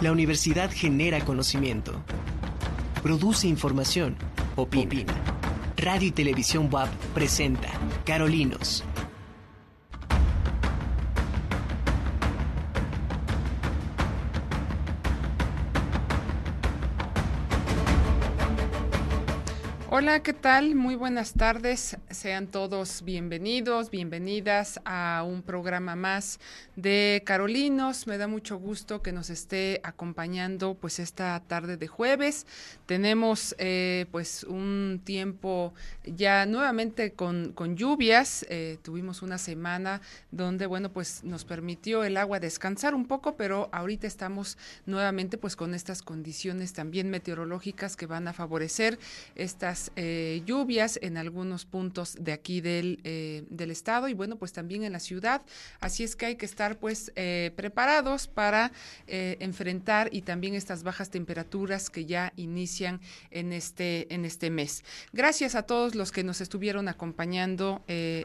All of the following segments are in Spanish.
La universidad genera conocimiento, produce información, opina. Radio y Televisión WAP presenta Carolinos Hola, ¿qué tal? Muy buenas tardes. Sean todos bienvenidos, bienvenidas a un programa más de Carolinos. Me da mucho gusto que nos esté acompañando pues esta tarde de jueves. Tenemos eh, pues un tiempo ya nuevamente con, con lluvias. Eh, tuvimos una semana donde bueno pues nos permitió el agua descansar un poco, pero ahorita estamos nuevamente pues con estas condiciones también meteorológicas que van a favorecer estas eh, lluvias en algunos puntos de aquí del, eh, del, estado y bueno, pues también en la ciudad. Así es que hay que estar pues eh, preparados para enfrentar y también estas bajas temperaturas que ya inician en este, en este mes. Gracias a todos los que nos estuvieron acompañando,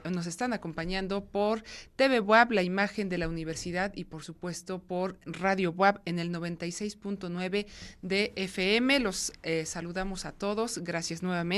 nos están acompañando por TV WAP, la imagen de la universidad y por supuesto por Radio WAP en el 96.9 de FM. Los saludamos a todos. Gracias nuevamente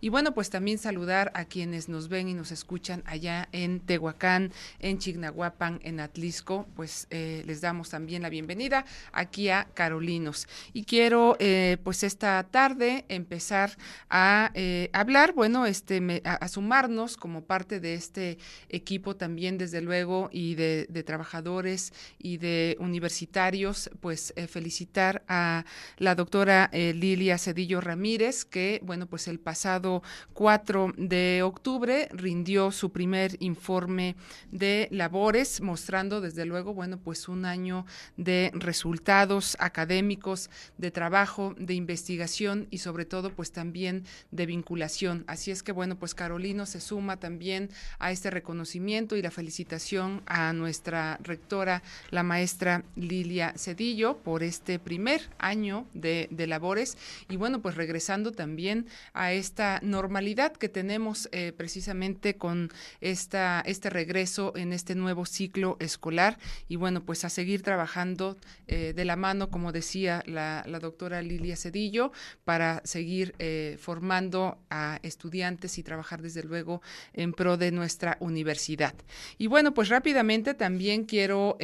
y bueno, pues también saludar a quienes nos ven y nos escuchan allá en Tehuacán, en Chignahuapan, en Atlisco, pues eh, les damos también la bienvenida aquí a Carolinos. Y quiero eh, pues esta tarde empezar a eh, hablar, bueno, este, a, sumarnos como parte de este equipo también, desde luego, y de, de trabajadores y de universitarios, pues felicitar a la doctora Lilia Cedillo Ramírez, que, bueno, pues el pasado 4 de octubre rindió su primer informe de labores, mostrando desde luego, bueno, pues un año de resultados académicos, de trabajo, de investigación y sobre todo pues también de vinculación. Así es que bueno, pues Carolino se suma también a este reconocimiento y la felicitación a nuestra rectora, la maestra Lilia Cedillo, por este primer año de, de labores y bueno, pues regresando también a esta normalidad que tenemos eh, precisamente con esta, este regreso en este nuevo ciclo escolar y bueno, pues a seguir trabajando eh, de la mano, como decía la, doctora Lilia Cedillo, para seguir eh, formando a estudiantes y trabajar desde luego en pro de nuestra universidad. Y bueno, pues rápidamente también quiero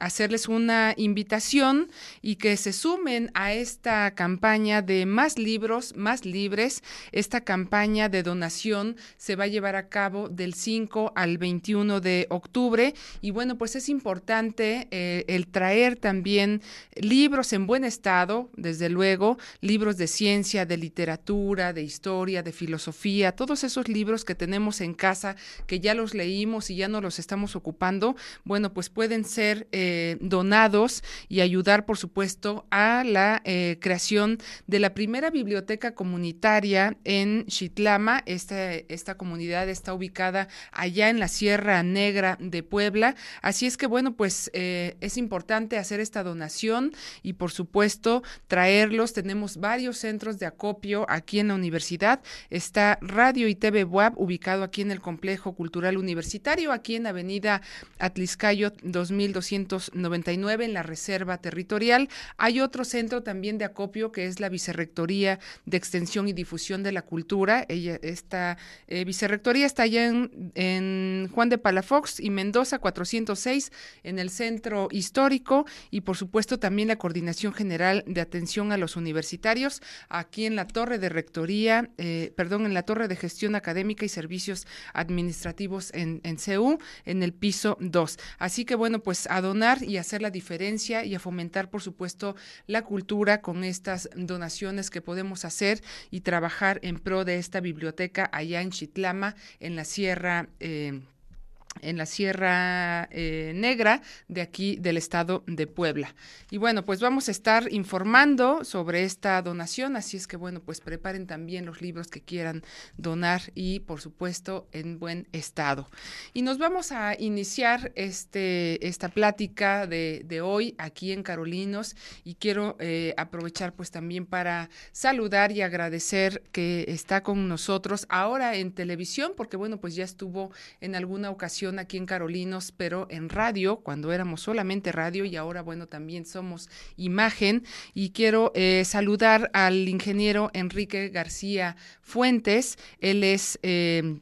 hacerles una invitación y que se sumen a esta campaña de más libros, más libres. Esta campaña de donación se va a llevar a cabo del 5 al 21 de octubre y bueno, pues es importante eh, el traer también libros en buen estado, desde luego, libros de ciencia, de literatura, de historia, de filosofía, todos esos libros que tenemos en casa, que ya los leímos y ya no los estamos ocupando, bueno, pues pueden ser... Eh, eh, donados y ayudar, por supuesto, a la eh, creación de la primera biblioteca comunitaria en Chitlama. Esta, esta comunidad está ubicada allá en la Sierra Negra de Puebla. Así es que, bueno, pues eh, es importante hacer esta donación y, por supuesto, traerlos. Tenemos varios centros de acopio aquí en la universidad. Está Radio y TV WAP, ubicado aquí en el Complejo Cultural Universitario, aquí en Avenida Atliscayo 2200 99 en la Reserva Territorial. Hay otro centro también de acopio que es la Vicerrectoría de Extensión y Difusión de la Cultura. Ella, esta eh, vicerrectoría está allá en, en, Juan de Palafox y Mendoza 406 en el centro histórico y por supuesto también la Coordinación General de Atención a los Universitarios aquí en la Torre de Rectoría, eh, perdón, en la Torre de Gestión Académica y Servicios Administrativos en, en CEU, en el piso 2. Así que bueno, pues a donar y hacer la diferencia y a fomentar, por supuesto, la cultura con estas donaciones que podemos hacer y trabajar en pro de esta biblioteca allá en Chitlama, en la Sierra. Eh, en la Sierra eh, Negra de aquí del estado de Puebla. Y bueno, pues vamos a estar informando sobre esta donación, así es que bueno, pues preparen también los libros que quieran donar y por supuesto en buen estado. Y nos vamos a iniciar este, esta plática de, de hoy aquí en Carolinos y quiero eh, aprovechar pues también para saludar y agradecer que está con nosotros ahora en televisión, porque bueno, pues ya estuvo en alguna ocasión aquí en Carolinos, pero en radio, cuando éramos solamente radio y ahora, bueno, también somos imagen. Y quiero eh, saludar al ingeniero Enrique García Fuentes. Él es... Eh,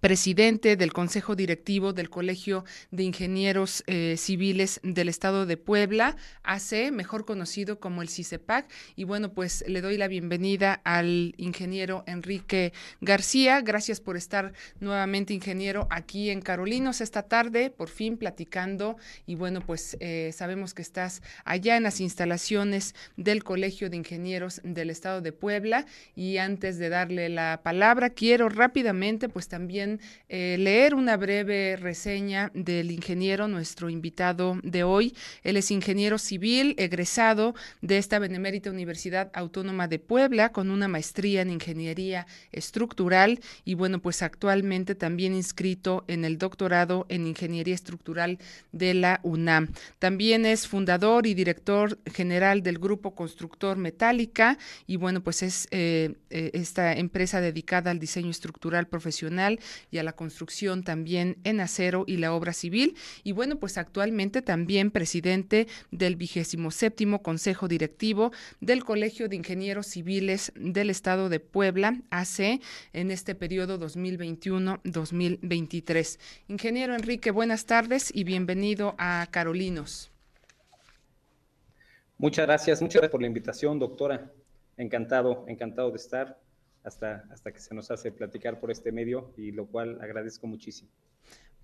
presidente del Consejo Directivo del Colegio de Ingenieros eh, Civiles del Estado de Puebla, AC, mejor conocido como el CICEPAC. Y bueno, pues le doy la bienvenida al ingeniero Enrique García. Gracias por estar nuevamente, ingeniero, aquí en Carolinos esta tarde, por fin platicando. Y bueno, pues eh, sabemos que estás allá en las instalaciones del Colegio de Ingenieros del Estado de Puebla. Y antes de darle la palabra, quiero rápidamente, pues también eh, leer una breve reseña del ingeniero, nuestro invitado de hoy. Él es ingeniero civil, egresado de esta Benemérita Universidad Autónoma de Puebla, con una maestría en ingeniería estructural y bueno, pues actualmente también inscrito en el doctorado en ingeniería estructural de la UNAM. También es fundador y director general del Grupo Constructor Metálica y bueno, pues es eh, eh, esta empresa dedicada al diseño estructural profesional y a la construcción también en acero y la obra civil. Y bueno, pues actualmente también presidente del vigésimo séptimo Consejo Directivo del Colegio de Ingenieros Civiles del Estado de Puebla, AC, en este periodo 2021-2023. Ingeniero Enrique, buenas tardes y bienvenido a Carolinos. Muchas gracias, muchas gracias por la invitación, doctora. Encantado, encantado de estar hasta, hasta que se nos hace platicar por este medio y lo cual agradezco muchísimo.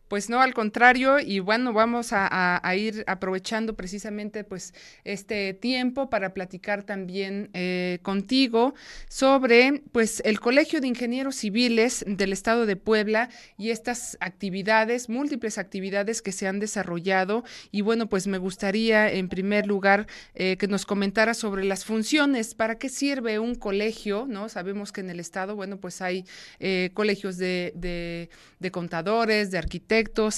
Pues no, al contrario, y bueno, vamos a, ir aprovechando precisamente pues este tiempo para platicar también eh, contigo sobre pues el Colegio de Ingenieros Civiles del Estado de Puebla y estas actividades, múltiples actividades que se han desarrollado. Y bueno, pues me gustaría en primer lugar eh, que nos comentara sobre las funciones, para qué sirve un colegio, ¿no? Sabemos que en el Estado, bueno, pues hay eh, colegios de, de, de contadores, de arquitectos,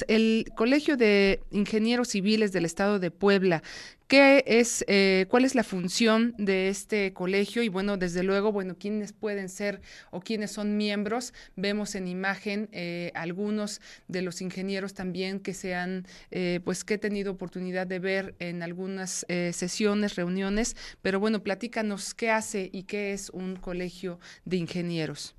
el Colegio de Ingenieros Civiles del Estado de Puebla. ¿Qué es, eh, cuál es la función de este colegio? Y bueno, desde luego, bueno, quiénes pueden ser o quiénes son miembros. Vemos en imagen eh, algunos de los ingenieros también que se han, eh, pues que he tenido oportunidad de ver en algunas sesiones, reuniones. Pero bueno, platícanos qué hace y qué es un colegio de ingenieros.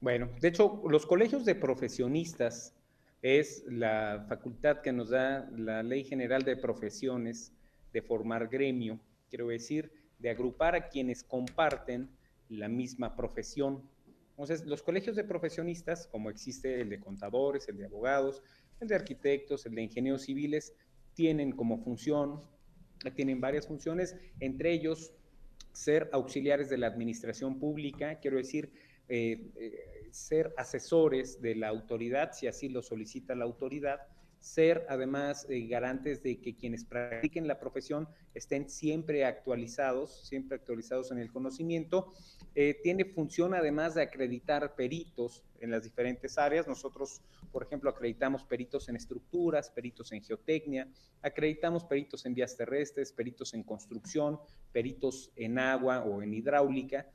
Bueno, de hecho, los colegios de profesionistas es la facultad que nos da la Ley General de Profesiones de formar gremio, quiero decir, de agrupar a quienes comparten la misma profesión. Entonces, los colegios de profesionistas, como existe el de contadores, el de abogados, el de arquitectos, el de ingenieros civiles, tienen como función, tienen varias funciones, entre ellos ser auxiliares de la administración pública, quiero decir, eh, eh, ser asesores de la autoridad, si así lo solicita la autoridad, ser además eh, garantes de que quienes practiquen la profesión estén siempre actualizados, siempre actualizados en el conocimiento. Eh, tiene función además de acreditar peritos en las diferentes áreas. Nosotros, por ejemplo, acreditamos peritos en estructuras, peritos en geotecnia, acreditamos peritos en vías terrestres, peritos en construcción, peritos en agua o en hidráulica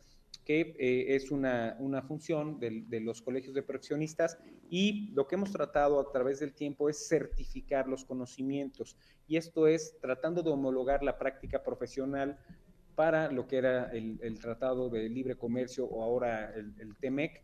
que eh, es una, una función de, los colegios de profesionistas y lo que hemos tratado a través del tiempo es certificar los conocimientos. Y esto es tratando de homologar la práctica profesional para lo que era el, el Tratado de Libre Comercio o ahora el, el TEMEC,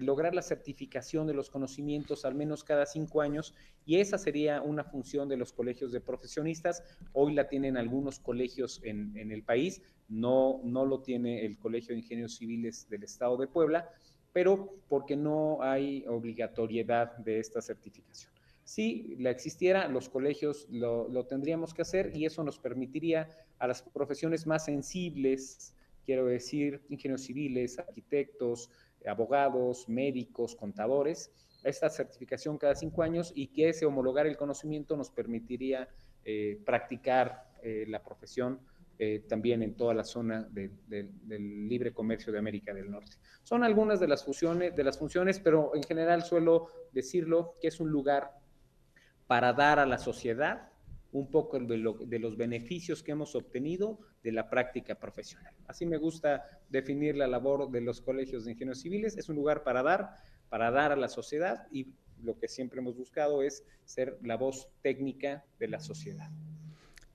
lograr la certificación de los conocimientos al menos cada cinco años y esa sería una función de los colegios de profesionistas. Hoy la tienen algunos colegios en, en el país, no, no lo tiene el Colegio de Ingenieros Civiles del Estado de Puebla, pero porque no hay obligatoriedad de esta certificación. Si la existiera, los colegios lo, lo tendríamos que hacer y eso nos permitiría a las profesiones más sensibles, quiero decir, ingenieros civiles, arquitectos, abogados, médicos, contadores, esta certificación cada cinco años y que ese homologar el conocimiento nos permitiría eh, practicar eh, la profesión eh, también en toda la zona de, de, del libre comercio de América del Norte. Son algunas de las, de las funciones, pero en general suelo decirlo que es un lugar para dar a la sociedad un poco de, lo, de, los beneficios que hemos obtenido de la práctica profesional. Así me gusta definir la labor de los colegios de ingenieros civiles. Es un lugar para dar, para dar a la sociedad y lo que siempre hemos buscado es ser la voz técnica de la sociedad.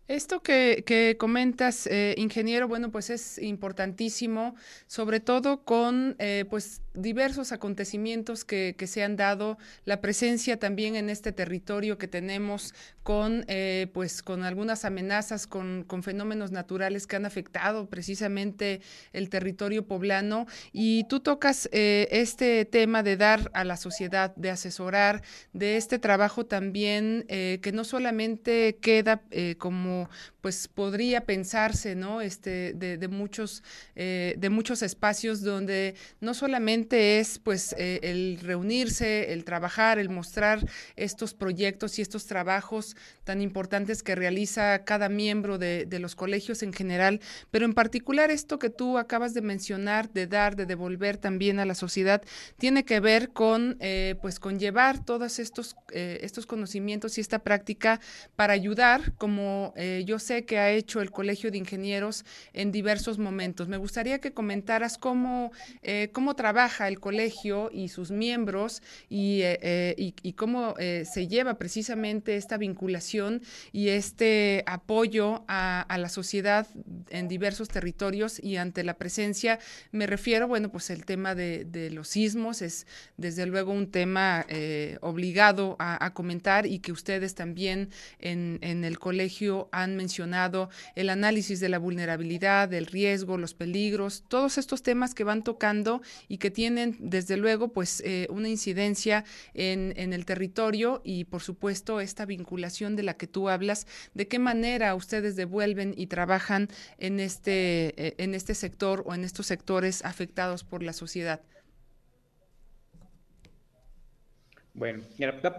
Esto que, comentas, eh, ingeniero, bueno, pues es importantísimo, sobre todo con eh, pues diversos acontecimientos que, se han dado, la presencia también en este territorio que tenemos con eh, pues con algunas amenazas, con, con, fenómenos naturales que han afectado precisamente el territorio poblano. Y tú tocas este tema de dar a la sociedad, de asesorar, de este trabajo también que no solamente queda como pues podría pensarse, ¿no? Este, de, muchos, eh, de muchos espacios donde no solamente es pues eh, el reunirse, el trabajar, el mostrar estos proyectos y estos trabajos tan importantes que realiza cada miembro de, los colegios en general, pero en particular esto que tú acabas de mencionar, de dar, de devolver también a la sociedad, tiene que ver con eh, pues con llevar todos estos, estos conocimientos y esta práctica para ayudar, como yo sé que ha hecho el Colegio de Ingenieros en diversos momentos. Me gustaría que comentaras cómo, eh, cómo trabaja el colegio y sus miembros y, eh, eh, y, cómo se lleva precisamente esta vinculación y este apoyo a, la sociedad en diversos territorios y ante la presencia, me refiero, bueno, pues el tema de, los sismos es desde luego un tema obligado a, a, comentar y que ustedes también en, en el colegio han mencionado el análisis de la vulnerabilidad, del riesgo, los peligros, todos estos temas que van tocando y que tienen, desde luego, pues eh, una incidencia en, en, el territorio y, por supuesto, esta vinculación de la que tú hablas, de qué manera ustedes devuelven y trabajan en este, eh, en este sector o en estos sectores afectados por la sociedad. Bueno,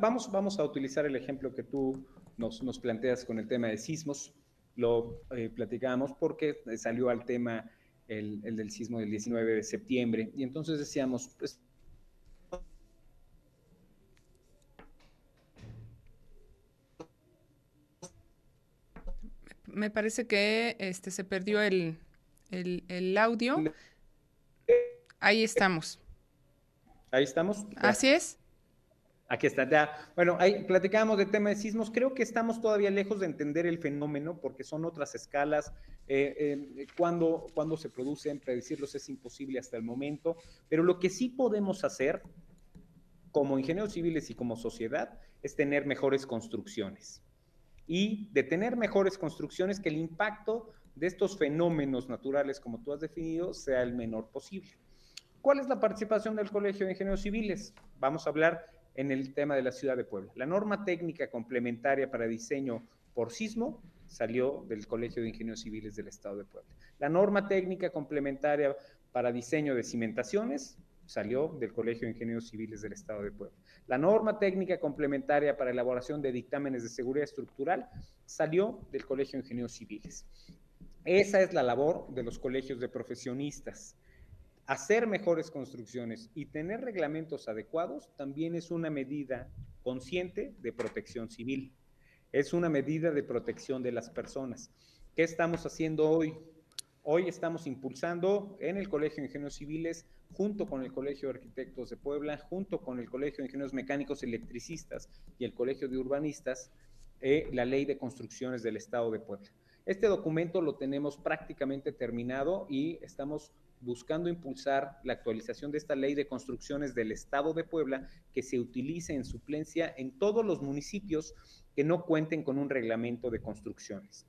vamos, vamos a utilizar el ejemplo que tú nos, nos planteas con el tema de sismos lo eh, platicábamos porque salió al tema el, del sismo del 19 de septiembre. Y entonces decíamos, pues, Me parece que este se perdió el, el audio. Ahí estamos. Ahí estamos. Así es. Aquí está, ya. Bueno, ahí platicábamos del tema de sismos. Creo que estamos todavía lejos de entender el fenómeno porque son otras escalas. Eh, eh, cuando, cuando se producen, predecirlos es imposible hasta el momento. Pero lo que sí podemos hacer como ingenieros civiles y como sociedad es tener mejores construcciones. Y de tener mejores construcciones que el impacto de estos fenómenos naturales, como tú has definido, sea el menor posible. ¿Cuál es la participación del Colegio de Ingenieros Civiles? Vamos a hablar en el tema de la ciudad de Puebla. La norma técnica complementaria para diseño por sismo salió del Colegio de Ingenieros Civiles del Estado de Puebla. La norma técnica complementaria para diseño de cimentaciones salió del Colegio de Ingenieros Civiles del Estado de Puebla. La norma técnica complementaria para elaboración de dictámenes de seguridad estructural salió del Colegio de Ingenieros Civiles. Esa es la labor de los colegios de profesionistas hacer mejores construcciones y tener reglamentos adecuados también es una medida consciente de protección civil. Es una medida de protección de las personas. ¿Qué estamos haciendo hoy? Hoy estamos impulsando en el Colegio de Ingenieros Civiles, junto con el Colegio de Arquitectos de Puebla, junto con el Colegio de Ingenieros Mecánicos Electricistas y el Colegio de Urbanistas, eh, la Ley de Construcciones del Estado de Puebla. Este documento lo tenemos prácticamente terminado y estamos buscando impulsar la actualización de esta ley de construcciones del Estado de Puebla que se utilice en suplencia en todos los municipios que no cuenten con un reglamento de construcciones.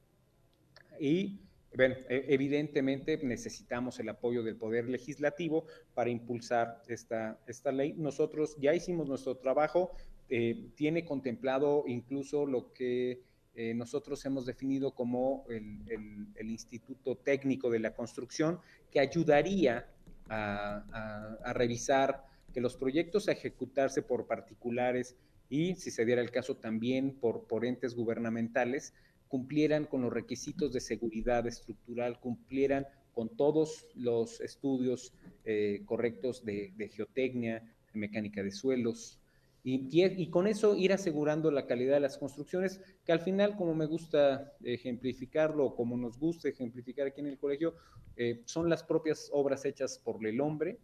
Y bueno, e, evidentemente necesitamos el apoyo del Poder Legislativo para impulsar esta, esta ley. Nosotros ya hicimos nuestro trabajo, eh, tiene contemplado incluso lo que eh, nosotros hemos definido como el, Instituto Técnico de la Construcción, que ayudaría a, revisar que los proyectos a ejecutarse por particulares y, si se diera el caso, también por, entes gubernamentales, cumplieran con los requisitos de seguridad estructural, cumplieran con todos los estudios eh, correctos de, de geotecnia, de mecánica de suelos, y, con eso ir asegurando la calidad de las construcciones, que al final, como me gusta ejemplificarlo, como nos gusta ejemplificar aquí en el colegio, eh, son las propias obras hechas por el hombre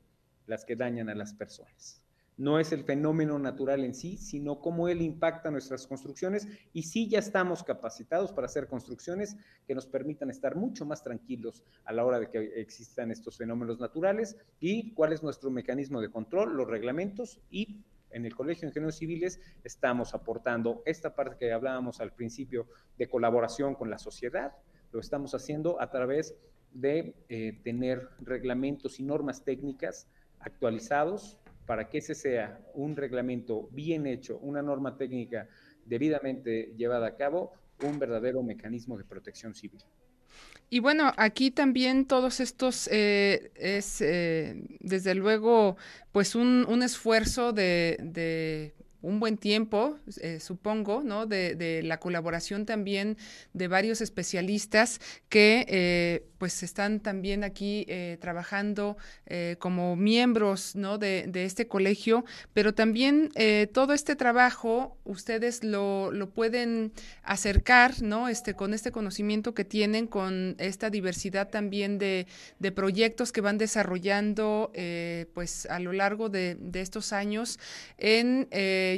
las que dañan a las personas. no es el fenómeno natural en sí, sino cómo él impacta nuestras construcciones y sí ya estamos capacitados para hacer construcciones que nos permitan estar mucho más tranquilos a la hora de que existan estos fenómenos naturales y cuál es nuestro mecanismo de control, los reglamentos y en el Colegio de Ingenieros Civiles estamos aportando esta parte que hablábamos al principio de colaboración con la sociedad, lo estamos haciendo a través de eh, tener reglamentos y normas técnicas actualizados para que ese sea un reglamento bien hecho, una norma técnica debidamente llevada a cabo, un verdadero mecanismo de protección civil. Y bueno, aquí también todos estos eh, es, eh, desde luego, pues un, un esfuerzo de, de un buen tiempo, eh, supongo, ¿no? De, la colaboración también de varios especialistas que eh, pues están también aquí eh, trabajando como miembros, ¿no? De, este colegio, pero también todo este trabajo ustedes lo, lo, pueden acercar, ¿no? Este, con este conocimiento que tienen, con esta diversidad también de, de proyectos que van desarrollando pues a lo largo de, estos años en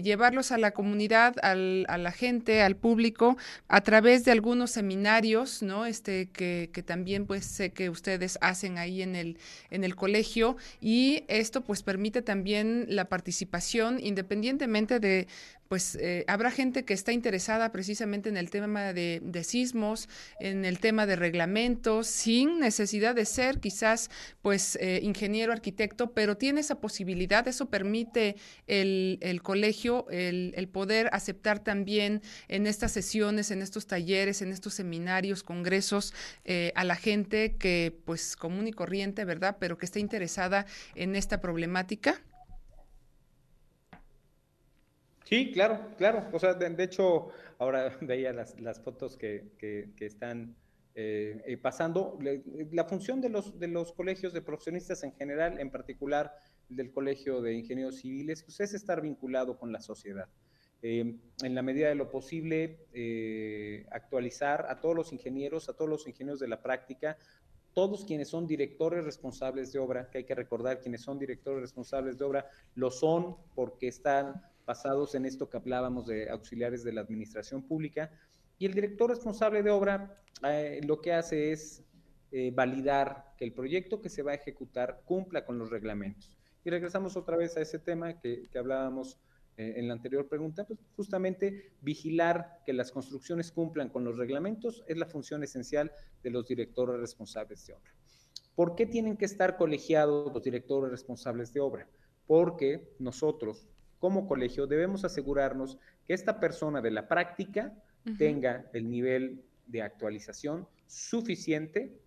llevarlos a la comunidad, a la gente, al público, a través de algunos seminarios, ¿no? Este, que, que, también pues sé que ustedes hacen ahí en el, en el colegio y esto pues permite también la participación independientemente de pues eh, habrá gente que está interesada precisamente en el tema de, sismos, en el tema de reglamentos, sin necesidad de ser quizás pues eh, ingeniero, arquitecto, pero tiene esa posibilidad, eso permite el, colegio el, poder aceptar también en estas sesiones, en estos talleres, en estos seminarios, congresos, eh, a la gente que pues común y corriente, ¿verdad? Pero que está interesada en esta problemática. Sí, claro, claro. O sea, de, hecho, ahora veía las, las fotos que, que, están eh, eh, pasando. la función de los, de los colegios de profesionistas en general, en particular del Colegio de Ingenieros Civiles, pues es estar vinculado con la sociedad. Eh, en la medida de lo posible, actualizar a todos los ingenieros, a todos los ingenieros de la práctica, todos quienes son directores responsables de obra, que hay que recordar, quienes son directores responsables de obra, lo son porque están basados en esto que hablábamos de auxiliares de la administración pública. Y el director responsable de obra eh, lo que hace es eh, validar que el proyecto que se va a ejecutar cumpla con los reglamentos. Y regresamos otra vez a ese tema que, hablábamos eh, en la anterior pregunta, pues justamente vigilar que las construcciones cumplan con los reglamentos es la función esencial de los directores responsables de obra. ¿Por qué tienen que estar colegiados los directores responsables de obra? Porque nosotros, como colegio debemos asegurarnos que esta persona de la práctica tenga el nivel de actualización suficiente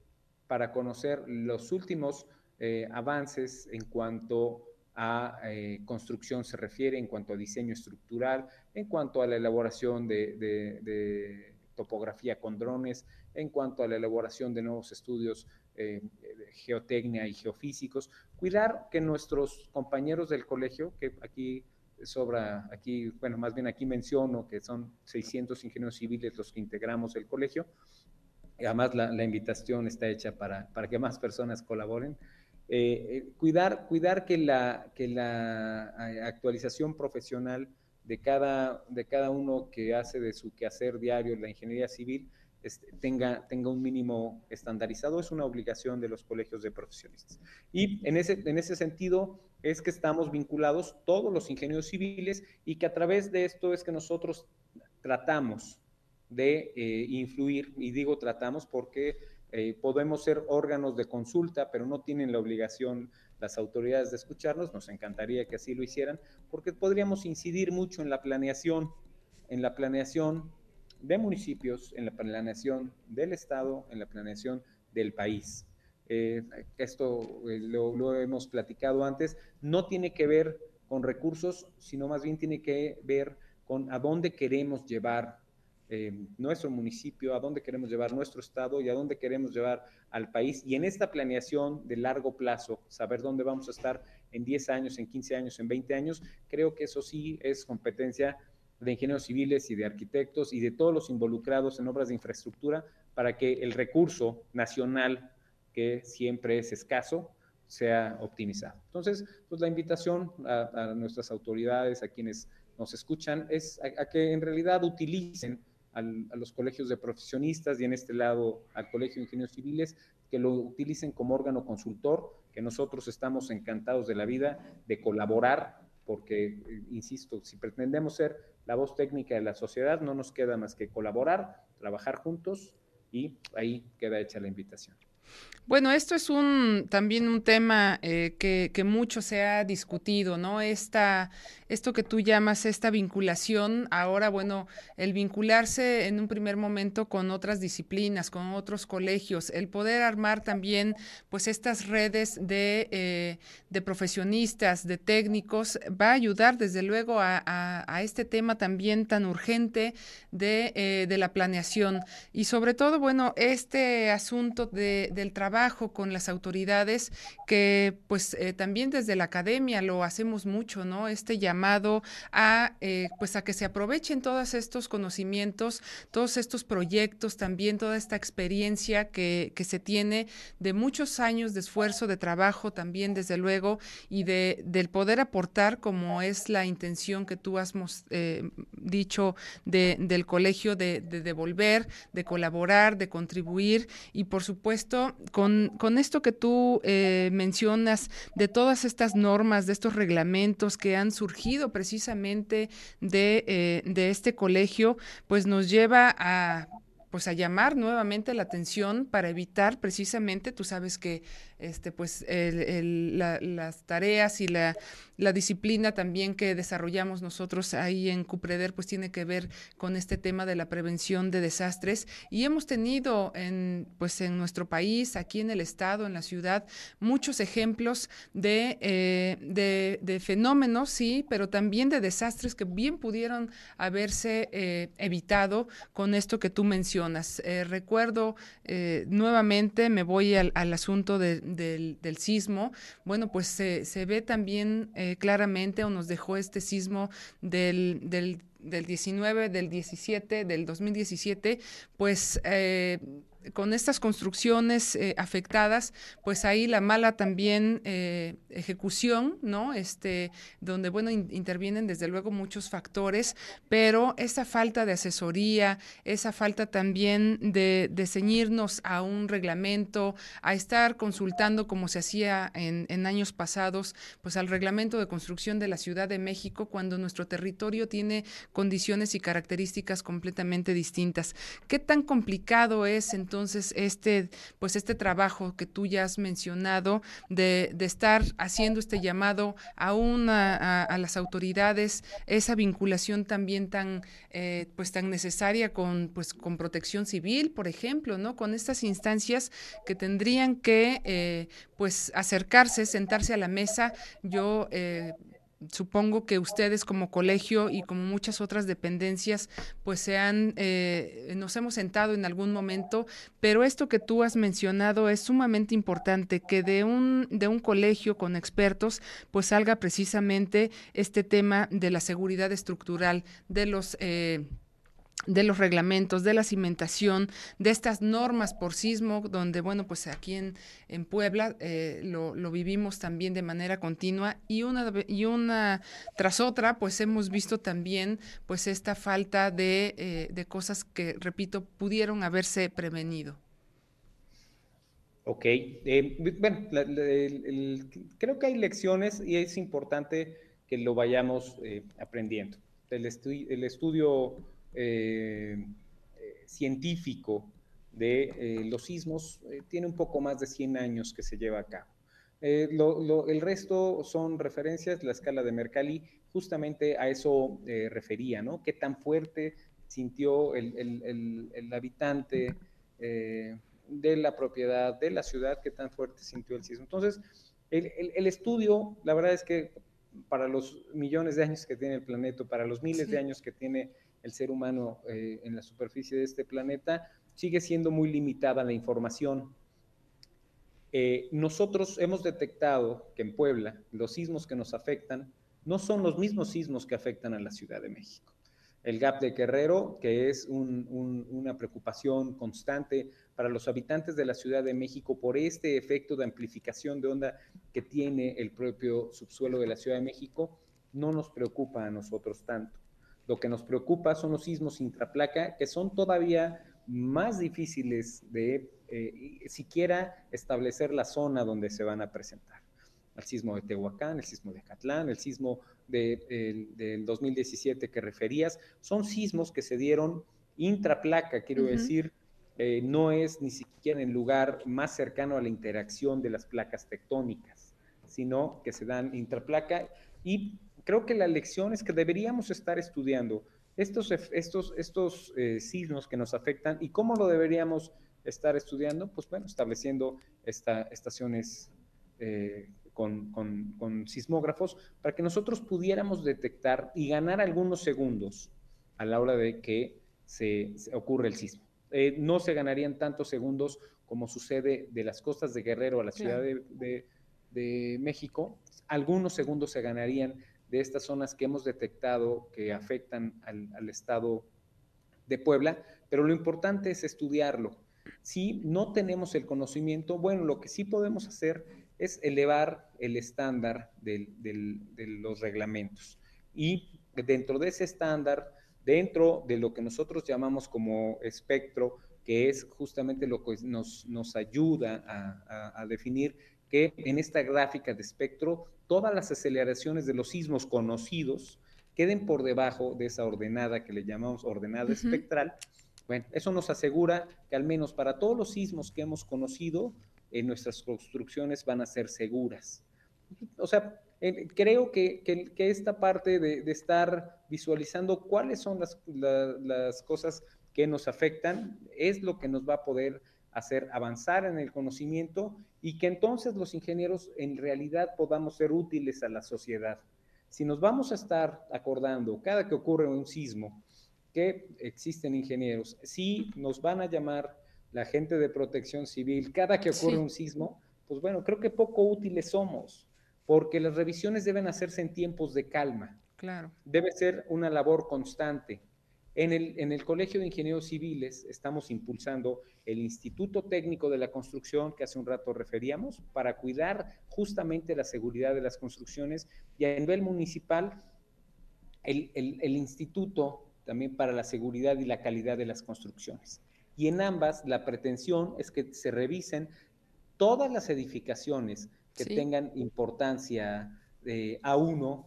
para conocer los últimos eh, avances en cuanto a eh, construcción se refiere, en cuanto a diseño estructural, en cuanto a la elaboración de, topografía con drones, en cuanto a la elaboración de nuevos estudios eh, de geotecnia y geofísicos, cuidar que nuestros compañeros del colegio, que aquí sobra aquí, bueno, más bien aquí menciono que son 600 ingenieros civiles los que integramos el colegio. Y además la, invitación está hecha para, para, que más personas colaboren. Eh, eh, cuidar, cuidar que la, que la actualización profesional de cada, de cada uno que hace de su quehacer diario la ingeniería civil este, tenga, tenga un mínimo estandarizado, es una obligación de los colegios de profesionistas. Y en ese, en ese sentido es que estamos vinculados todos los ingenieros civiles y que a través de esto es que nosotros tratamos de eh, influir, y digo tratamos porque eh, podemos ser órganos de consulta, pero no tienen la obligación las autoridades de escucharnos, nos encantaría que así lo hicieran, porque podríamos incidir mucho en la planeación, en la planeación de municipios, en la planeación del Estado, en la planeación del país. Eh, esto eh, lo, hemos platicado antes, no tiene que ver con recursos, sino más bien tiene que ver con a dónde queremos llevar eh, nuestro municipio, a dónde queremos llevar nuestro estado y a dónde queremos llevar al país. Y en esta planeación de largo plazo, saber dónde vamos a estar en 10 años, en 15 años, en 20 años, creo que eso sí es competencia de ingenieros civiles y de arquitectos y de todos los involucrados en obras de infraestructura para que el recurso nacional, que siempre es escaso, sea optimizado. Entonces, pues la invitación a, nuestras autoridades, a quienes nos escuchan, es a, que en realidad utilicen a los colegios de profesionistas y en este lado al Colegio de Ingenieros Civiles, que lo utilicen como órgano consultor, que nosotros estamos encantados de la vida de colaborar, porque, eh, insisto, si pretendemos ser la voz técnica de la sociedad, no nos queda más que colaborar, trabajar juntos y ahí queda hecha la invitación. Bueno, esto es un también un tema eh, que, que, mucho se ha discutido, ¿no? Esta, esto que tú llamas esta vinculación, ahora, bueno, el vincularse en un primer momento con otras disciplinas, con otros colegios, el poder armar también, pues, estas redes de, eh, de profesionistas, de técnicos, va a ayudar, desde luego, a, a, este tema también tan urgente de, eh, de, la planeación. Y sobre todo, bueno, este asunto de, del trabajo con las autoridades, que pues eh, también desde la academia lo hacemos mucho, ¿no? Este llamado a eh, pues a que se aprovechen todos estos conocimientos, todos estos proyectos, también toda esta experiencia que, que se tiene de muchos años de esfuerzo, de trabajo también, desde luego, y de, del poder aportar como es la intención que tú has eh, dicho de, del colegio de, de devolver, de colaborar, de contribuir y por supuesto con, esto que tú eh, mencionas de todas estas normas, de estos reglamentos que han surgido precisamente de, eh, de este colegio, pues nos lleva a pues a llamar nuevamente la atención para evitar precisamente, tú sabes que este, pues las tareas y la, disciplina también que desarrollamos nosotros ahí en Cupreder, pues tiene que ver con este tema de la prevención de desastres. Y hemos tenido en, pues en nuestro país, aquí en el estado, en la ciudad, muchos ejemplos de, eh, de, fenómenos, sí, pero también de desastres que bien pudieron haberse eh, evitado con esto que tú mencionas. Eh, recuerdo nuevamente, me voy al, al asunto de del, sismo, bueno, pues se, se ve también eh, claramente o nos dejó este sismo del, del, del 19, del 17, del 2017, pues... Eh, con estas construcciones eh, afectadas, pues ahí la mala también eh, ejecución, ¿no? Este, donde, bueno, intervienen desde luego muchos factores, pero esa falta de asesoría, esa falta también de, de ceñirnos a un reglamento, a estar consultando como se hacía en, en años pasados, pues al reglamento de construcción de la Ciudad de México, cuando nuestro territorio tiene condiciones y características completamente distintas. ¿Qué tan complicado es entonces entonces este, pues este trabajo que tú ya has mencionado de, de estar haciendo este llamado a, a, las autoridades, esa vinculación también tan, eh, pues tan necesaria con, pues con protección civil, por ejemplo, ¿no? Con estas instancias que tendrían que, eh, pues acercarse, sentarse a la mesa. Yo eh, supongo que ustedes como colegio y como muchas otras dependencias, pues se han, eh, nos hemos sentado en algún momento, pero esto que tú has mencionado es sumamente importante, que de un, de un colegio con expertos, pues salga precisamente este tema de la seguridad estructural, de los... Eh, de los reglamentos, de la cimentación, de estas normas por sismo, donde, bueno, pues aquí en, en Puebla eh, lo, lo, vivimos también de manera continua y una, y una tras otra, pues hemos visto también, pues esta falta de, eh, de cosas que, repito, pudieron haberse prevenido. Ok, eh, bueno, creo que hay lecciones y es importante que lo vayamos aprendiendo. El, estu el estudio eh, científico de eh, los sismos eh, tiene un poco más de 100 años que se lleva a cabo. el resto son referencias, la escala de Mercalli justamente a eso refería, ¿no? Qué tan fuerte sintió el, el, el habitante de la propiedad, de la ciudad, qué tan fuerte sintió el sismo. Entonces, el, estudio, la verdad es que para los millones de años que tiene el planeta, para los miles de años que tiene el ser humano eh, en la superficie de este planeta, sigue siendo muy limitada la información. Eh, nosotros hemos detectado que en Puebla los sismos que nos afectan no son los mismos sismos que afectan a la Ciudad de México. el gap de Guerrero, que es una preocupación constante para los habitantes de la Ciudad de México por este efecto de amplificación de onda que tiene el propio subsuelo de la Ciudad de México, no nos preocupa a nosotros tanto. Lo que nos preocupa son los sismos intraplaca, que son todavía más difíciles de eh, siquiera establecer la zona donde se van a presentar. El sismo de Tehuacán, el sismo de Catlán, el sismo del 2017 que referías, son sismos que se dieron intraplaca, quiero decir, eh, no es ni siquiera en el lugar más cercano a la interacción de las placas tectónicas, sino que se dan intraplaca y creo que la lección es que deberíamos estar estudiando estos, estos, estos eh, sismos que nos afectan y cómo lo deberíamos estar estudiando, pues bueno, estableciendo esta, estaciones eh, con, con, sismógrafos para que nosotros pudiéramos detectar y ganar algunos segundos a la hora de que se, ocurre el sismo. Eh, no se ganarían tantos segundos como sucede de las costas de Guerrero a la Ciudad de, de, México. Algunos segundos se ganarían de estas zonas que hemos detectado que afectan al, estado de Puebla, pero lo importante es estudiarlo. Si no tenemos el conocimiento, bueno, lo que sí podemos hacer es elevar el estándar de los reglamentos. Y dentro de ese estándar, dentro de lo que nosotros llamamos como espectro, que es justamente lo que nos, nos ayuda a, definir que en esta gráfica de espectro, todas las aceleraciones de los sismos conocidos queden por debajo de esa ordenada que le llamamos ordenada espectral. Bueno, eso nos asegura que al menos para todos los sismos que hemos conocido, en nuestras construcciones van a ser seguras. O sea, creo que, esta parte de, estar visualizando cuáles son las, las cosas que nos afectan es lo que nos va a poder hacer avanzar en el conocimiento y que entonces los ingenieros en realidad podamos ser útiles a la sociedad. Si nos vamos a estar acordando cada que ocurre un sismo que existen ingenieros, si nos van a llamar la gente de protección civil, cada que ocurre un sismo, pues bueno, creo que poco útiles somos, porque las revisiones deben hacerse en tiempos de calma. Claro. Debe ser una labor constante. En el, en el Colegio de Ingenieros Civiles estamos impulsando el Instituto Técnico de la Construcción, que hace un rato referíamos, para cuidar justamente la seguridad de las construcciones. Y a nivel municipal el, el, el Instituto también para la seguridad y la calidad de las construcciones. Y en ambas la pretensión es que se revisen todas las edificaciones que tengan importancia de A1,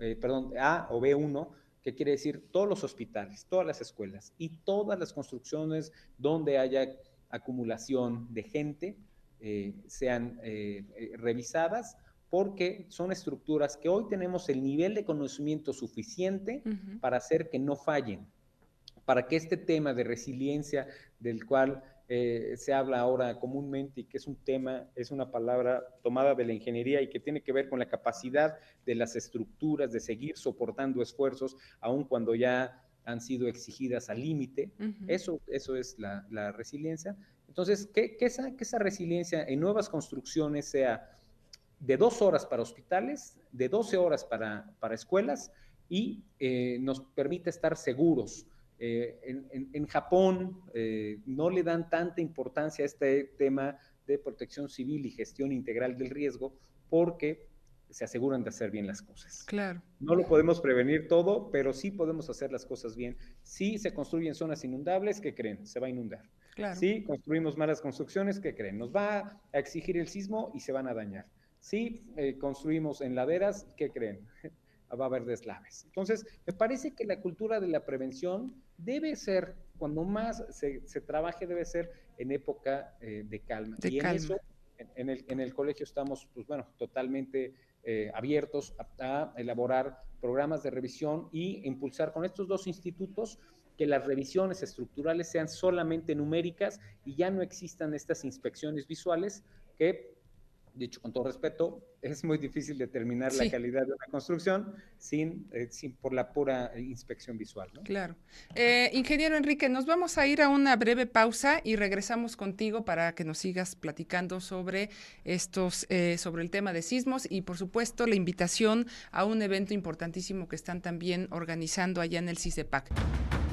eh, perdón, A o B1, que quiere decir todos los hospitales, todas las escuelas y todas las construcciones donde haya acumulación de gente eh, sean eh, revisadas porque son estructuras que hoy tenemos el nivel de conocimiento suficiente para hacer que no fallen para que este tema de resiliencia del cual eh, se habla ahora comúnmente y que es un tema, es una palabra tomada de la ingeniería y que tiene que ver con la capacidad de las estructuras de seguir soportando esfuerzos, aun cuando ya han sido exigidas al límite. eso, eso es la, resiliencia. Entonces, que, esa, que esa resiliencia en nuevas construcciones sea de dos horas para hospitales, de 12 horas para, para escuelas y eh, nos permite estar seguros eh, en, Japón eh, no le dan tanta importancia a este tema de protección civil y gestión integral del riesgo porque se aseguran de hacer bien las cosas. Claro. No lo podemos prevenir todo, pero sí podemos hacer las cosas bien. Si se construyen zonas inundables, ¿qué creen? Se va a inundar. Claro. Si construimos malas construcciones, ¿qué creen? Nos va a exigir el sismo y se van a dañar. Si eh, construimos en laderas, ¿qué creen? va a haber deslaves. Entonces, me parece que la cultura de la prevención debe ser, cuando más se, trabaje, debe ser en época eh, de calma. y en eso, en, el, en, el, colegio estamos, pues bueno, totalmente eh, abiertos a, elaborar programas de revisión y impulsar con estos dos institutos que las revisiones estructurales sean solamente numéricas y ya no existan estas inspecciones visuales que dicho con todo respeto, es muy difícil determinar la calidad de una construcción sin, eh, sin por la pura inspección visual. Claro. Eh, ingeniero Enrique, nos vamos a ir a una breve pausa y regresamos contigo para que nos sigas platicando sobre estos, eh, sobre el tema de sismos y por supuesto la invitación a un evento importantísimo que están también organizando allá en el CICEPAC.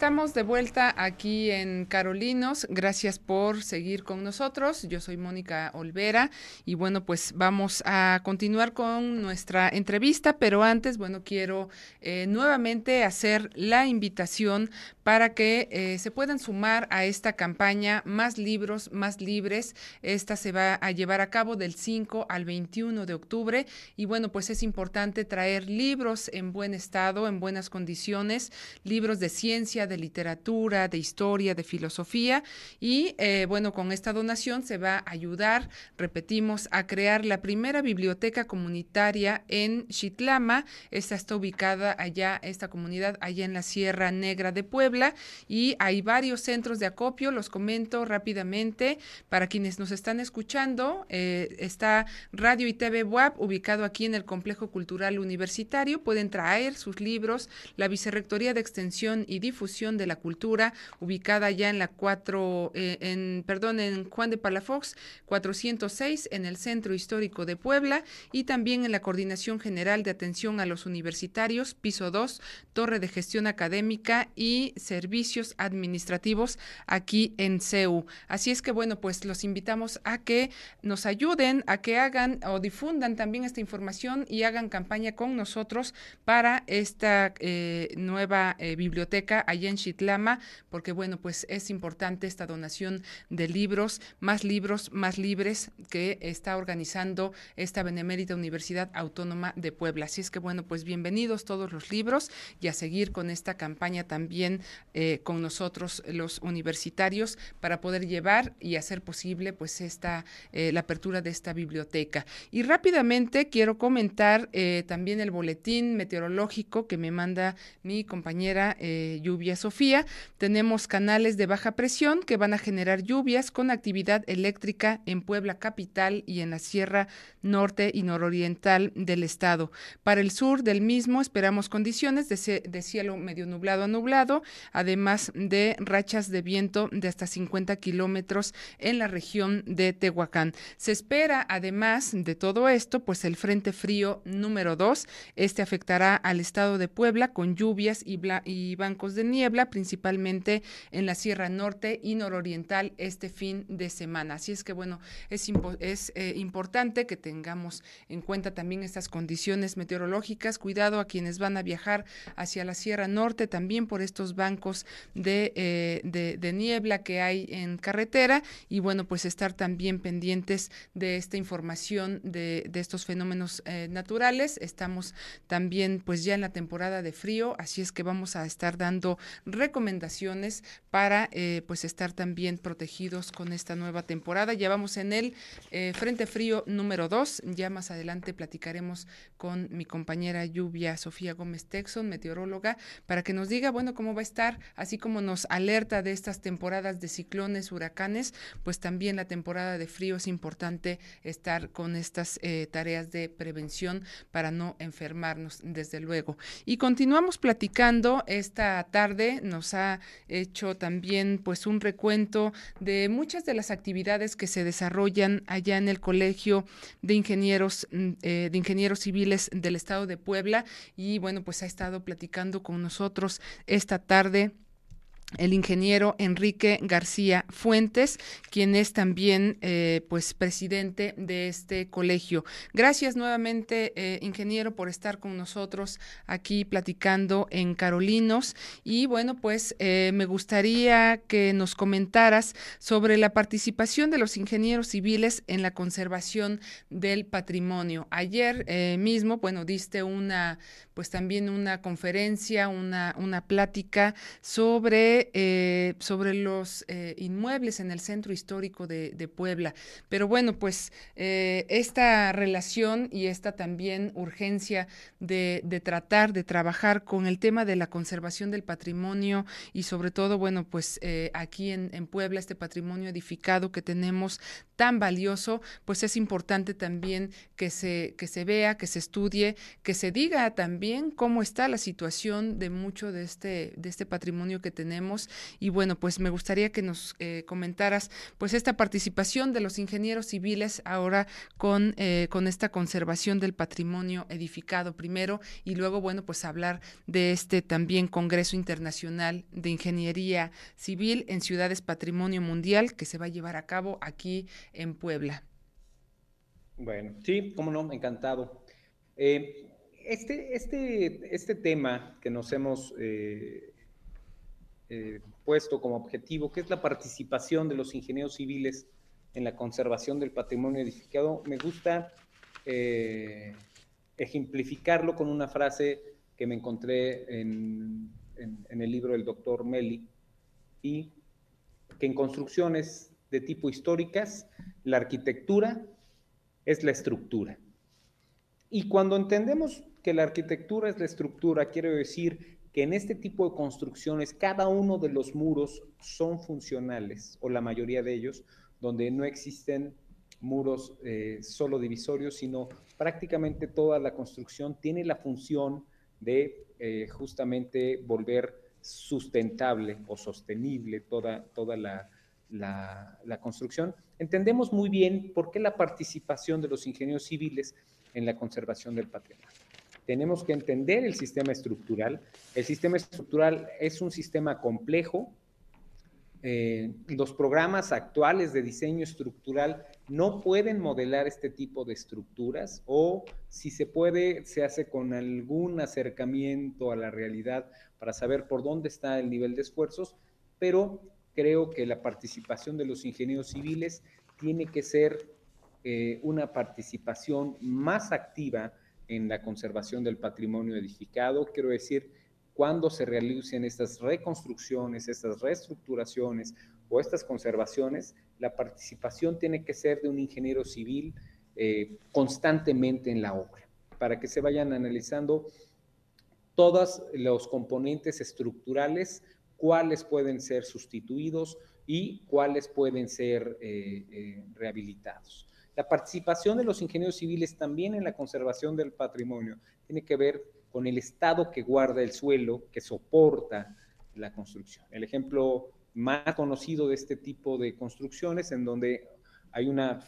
Estamos de vuelta aquí en Carolinos. Gracias por seguir con nosotros. Yo soy Mónica Olvera y bueno, pues vamos a continuar con nuestra entrevista, pero antes, bueno, quiero eh, nuevamente hacer la invitación para que eh, se puedan sumar a esta campaña Más libros, más libres. Esta se va a llevar a cabo del 5 al 21 de octubre y bueno, pues es importante traer libros en buen estado, en buenas condiciones, libros de ciencia, de literatura, de historia, de filosofía y eh, bueno, con esta donación se va a ayudar, repetimos, a crear la primera biblioteca comunitaria en Chitlama. Esta está ubicada allá, esta comunidad allá en la Sierra Negra de Puebla y hay varios centros de acopio, los comento rápidamente para quienes nos están escuchando. Eh, está Radio y TV WAP ubicado aquí en el Complejo Cultural Universitario. Pueden traer sus libros, la Vicerrectoría de Extensión y Difusión de la Cultura, ubicada ya en la 4, eh, en, perdón, en Juan de Palafox, 406, en el Centro Histórico de Puebla, y también en la Coordinación General de Atención a los Universitarios, piso 2, Torre de Gestión Académica y Servicios Administrativos, aquí en CEU. Así es que, bueno, pues los invitamos a que nos ayuden, a que hagan o difundan también esta información y hagan campaña con nosotros para esta eh, nueva eh, biblioteca allá en Chitlama, porque bueno, pues es importante esta donación de libros, más libros, más libres que está organizando esta Benemérita Universidad Autónoma de Puebla. Así es que bueno, pues bienvenidos todos los libros y a seguir con esta campaña también eh, con nosotros los universitarios para poder llevar y hacer posible pues esta eh, la apertura de esta biblioteca. Y rápidamente quiero comentar eh, también el boletín meteorológico que me manda mi compañera Lluvia Sofía, tenemos canales de baja presión que van a generar lluvias con actividad eléctrica en Puebla capital y en la Sierra Norte y Nororiental del estado. Para el sur del mismo esperamos condiciones de, cielo medio nublado a nublado, además de rachas de viento de hasta 50 kilómetros en la región de Tehuacán. Se espera, además de todo esto, pues el Frente Frío número 2. Este afectará al estado de Puebla con lluvias y, bancos de nieve principalmente en la Sierra Norte y Nororiental este fin de semana. Así es que, bueno, es, es eh, importante que tengamos en cuenta también estas condiciones meteorológicas. Cuidado a quienes van a viajar hacia la Sierra Norte también por estos bancos de, eh, de, niebla que hay en carretera y, bueno, pues estar también pendientes de esta información de, de estos fenómenos eh, naturales. Estamos también, pues ya en la temporada de frío, así es que vamos a estar dando recomendaciones para eh, pues estar también protegidos con esta nueva temporada. Ya vamos en el eh, Frente Frío número 2. Ya más adelante platicaremos con mi compañera Lluvia Sofía Gómez Texon, meteoróloga, para que nos diga, bueno, cómo va a estar, así como nos alerta de estas temporadas de ciclones, huracanes, pues también la temporada de frío es importante estar con estas eh, tareas de prevención para no enfermarnos, desde luego. Y continuamos platicando esta tarde nos ha hecho también pues un recuento de muchas de las actividades que se desarrollan allá en el Colegio de Ingenieros mm, eh, de Ingenieros Civiles del Estado de Puebla. Y bueno, pues ha estado platicando con nosotros esta tarde el ingeniero Enrique García Fuentes, quien es también eh, pues presidente de este colegio. Gracias nuevamente, eh, ingeniero, por estar con nosotros aquí platicando en Carolinos. Y bueno, pues eh, me gustaría que nos comentaras sobre la participación de los ingenieros civiles en la conservación del patrimonio. Ayer mismo, bueno, diste una, pues también una conferencia, una, una plática sobre sobre, eh, sobre los eh, inmuebles en el centro histórico de, Puebla. Pero bueno, pues eh, esta relación y esta también urgencia de, tratar, de trabajar con el tema de la conservación del patrimonio y sobre todo, bueno, pues aquí en, en Puebla, este patrimonio edificado que tenemos tan valioso, pues es importante también que se, que se vea, que se estudie, que se diga también cómo está la situación de mucho de este, de este patrimonio que tenemos. Y bueno, pues me gustaría que nos eh, comentaras pues esta participación de los ingenieros civiles ahora con, eh, con esta conservación del patrimonio edificado primero y luego, bueno, pues hablar de este también Congreso Internacional de Ingeniería Civil en Ciudades Patrimonio Mundial que se va a llevar a cabo aquí en Puebla. Bueno, sí, cómo no, encantado. Eh, este, este, este tema que nos hemos eh, puesto como objetivo, que es la participación de los ingenieros civiles en la conservación del patrimonio edificado, me gusta ejemplificarlo con una frase que me encontré en, en el libro del doctor Meli, y que en construcciones de tipo históricas, la arquitectura es la estructura. Y cuando entendemos que la arquitectura es la estructura, quiero decir que en este tipo de construcciones cada uno de los muros son funcionales, o la mayoría de ellos, donde no existen muros eh, solo divisorios, sino prácticamente toda la construcción tiene la función de eh, justamente volver sustentable o sostenible toda, toda la, la, construcción. Entendemos muy bien por qué la participación de los ingenieros civiles en la conservación del patrimonio. Tenemos que entender el sistema estructural. El sistema estructural es un sistema complejo. Eh, los programas actuales de diseño estructural no pueden modelar este tipo de estructuras o si se puede, se hace con algún acercamiento a la realidad para saber por dónde está el nivel de esfuerzos, pero creo que la participación de los ingenieros civiles tiene que ser eh, una participación más activa en la conservación del patrimonio edificado. Quiero decir, cuando se realicen estas reconstrucciones, estas reestructuraciones o estas conservaciones, la participación tiene que ser de un ingeniero civil eh, constantemente en la obra, para que se vayan analizando todos los componentes estructurales cuáles pueden ser sustituidos y cuáles pueden ser eh, eh, rehabilitados. La participación de los ingenieros civiles también en la conservación del patrimonio tiene que ver con el estado que guarda el suelo, que soporta la construcción. El ejemplo más conocido de este tipo de construcciones en donde hay una